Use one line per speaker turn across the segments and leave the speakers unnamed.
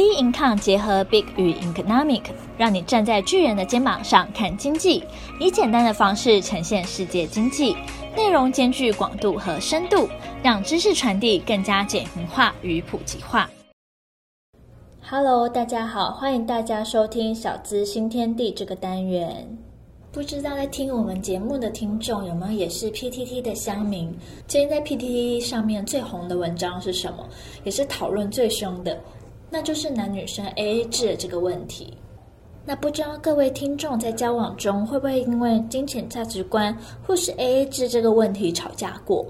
Big Income 结合 Big 与 Economic，让你站在巨人的肩膀上看经济，以简单的方式呈现世界经济，内容兼具广度和深度，让知识传递更加简明化与普及化。Hello，大家好，欢迎大家收听小资新天地这个单元。不知道在听我们节目的听众有没有也是 PTT 的乡民？最近在 PTT 上面最红的文章是什么？也是讨论最凶的。那就是男女生 AA 制的这个问题。那不知道各位听众在交往中会不会因为金钱价值观或是 AA 制这个问题吵架过？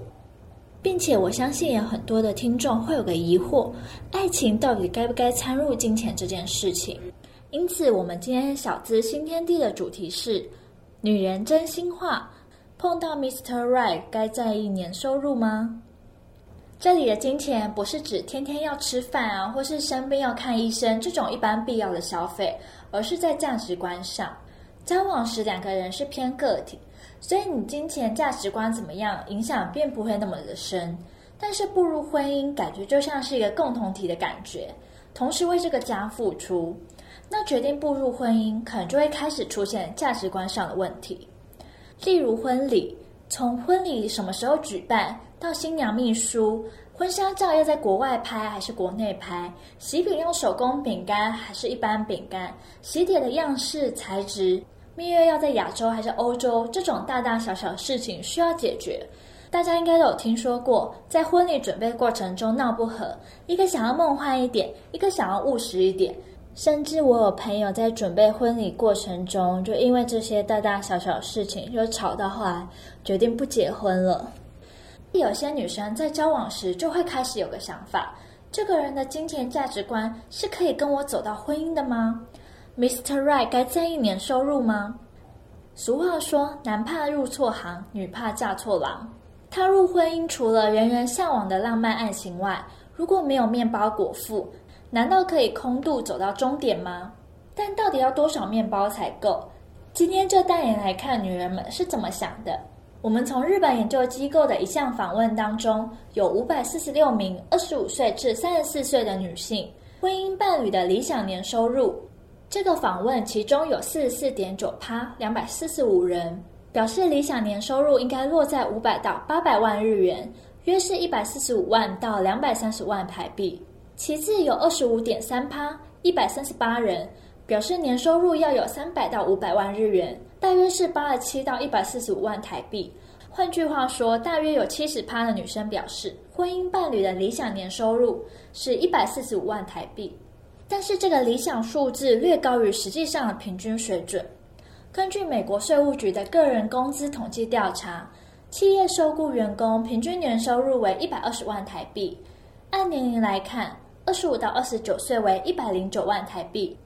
并且我相信有很多的听众会有个疑惑：爱情到底该不该掺入金钱这件事情？因此，我们今天小资新天地的主题是：女人真心话，碰到 Mr. Right 该在意年收入吗？这里的金钱不是指天天要吃饭啊，或是生病要看医生这种一般必要的消费，而是在价值观上。交往时两个人是偏个体，所以你金钱价值观怎么样，影响并不会那么的深。但是步入婚姻，感觉就像是一个共同体的感觉，同时为这个家付出。那决定步入婚姻，可能就会开始出现价值观上的问题，例如婚礼。从婚礼什么时候举办，到新娘秘书，婚纱照要在国外拍还是国内拍，喜饼用手工饼干还是一般饼干，喜帖的样式、材质，蜜月要在亚洲还是欧洲，这种大大小小事情需要解决。大家应该都有听说过，在婚礼准备过程中闹不和，一个想要梦幻一点，一个想要务实一点。甚至我有朋友在准备婚礼过程中，就因为这些大大小小事情就吵到后来决定不结婚了。有些女生在交往时就会开始有个想法：这个人的金钱价值观是可以跟我走到婚姻的吗？Mr. Right 该在一年收入吗？俗话说：男怕入错行，女怕嫁错郎。踏入婚姻，除了人人向往的浪漫爱情外，如果没有面包果腹，难道可以空度走到终点吗？但到底要多少面包才够？今天就带你来看女人们是怎么想的。我们从日本研究机构的一项访问当中，有五百四十六名二十五岁至三十四岁的女性婚姻伴侣的理想年收入。这个访问其中有四十四点九趴，两百四十五人表示理想年收入应该落在五百到八百万日元，约是一百四十五万到两百三十万台币。其次有二十五点三趴，一百三十八人表示年收入要有三百到五百万日元，大约是八十七到一百四十五万台币。换句话说，大约有七十趴的女生表示，婚姻伴侣的理想年收入是一百四十五万台币。但是这个理想数字略高于实际上的平均水准。根据美国税务局的个人工资统计调查，企业收雇员工平均年收入为一百二十万台币。按年龄来看，二十五到二十九岁为一百零九万台币，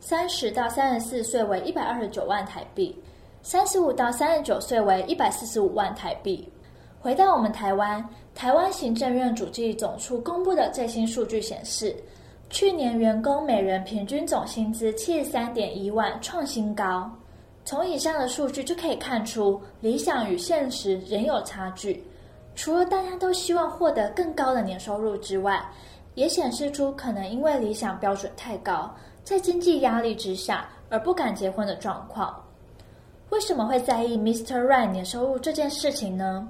三十到三十四岁为一百二十九万台币，三十五到三十九岁为一百四十五万台币。回到我们台湾，台湾行政院主计总处公布的最新数据显示，去年员工每人平均总薪资七十三点一万，创新高。从以上的数据就可以看出，理想与现实仍有差距。除了大家都希望获得更高的年收入之外，也显示出可能因为理想标准太高，在经济压力之下而不敢结婚的状况。为什么会在意 Mr. Right 年收入这件事情呢？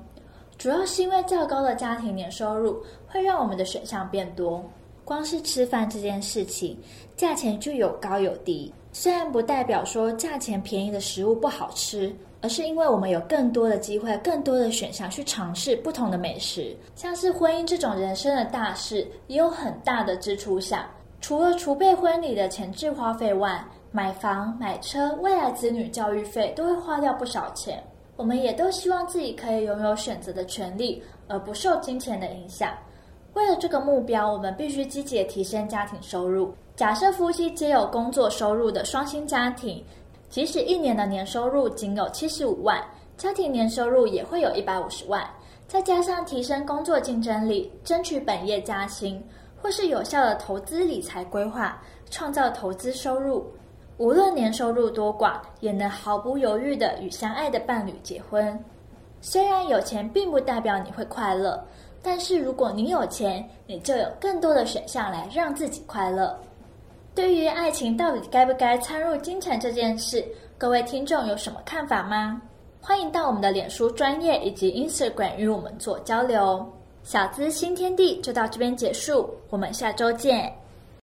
主要是因为较高的家庭年收入会让我们的选项变多。光是吃饭这件事情，价钱就有高有低。虽然不代表说价钱便宜的食物不好吃。而是因为我们有更多的机会、更多的选项去尝试不同的美食，像是婚姻这种人生的大事，也有很大的支出项。除了储备婚礼的前置花费外，买房、买车、未来子女教育费都会花掉不少钱。我们也都希望自己可以拥有选择的权利，而不受金钱的影响。为了这个目标，我们必须积极提升家庭收入。假设夫妻皆有工作收入的双薪家庭。即使一年的年收入仅有七十五万，家庭年收入也会有一百五十万。再加上提升工作竞争力，争取本业加薪，或是有效的投资理财规划创造投资收入。无论年收入多寡也能毫不犹豫的与相爱的伴侣结婚。虽然有钱并不代表你会快乐但是如果你有钱你就有更多的选项来让自己快乐。对于爱情到底该不该掺入金钱这件事各位听众有什么看法吗？欢迎到我们的脸书专业以及 instagram 与我们做交流小资新天地就到这边结束我们下周见。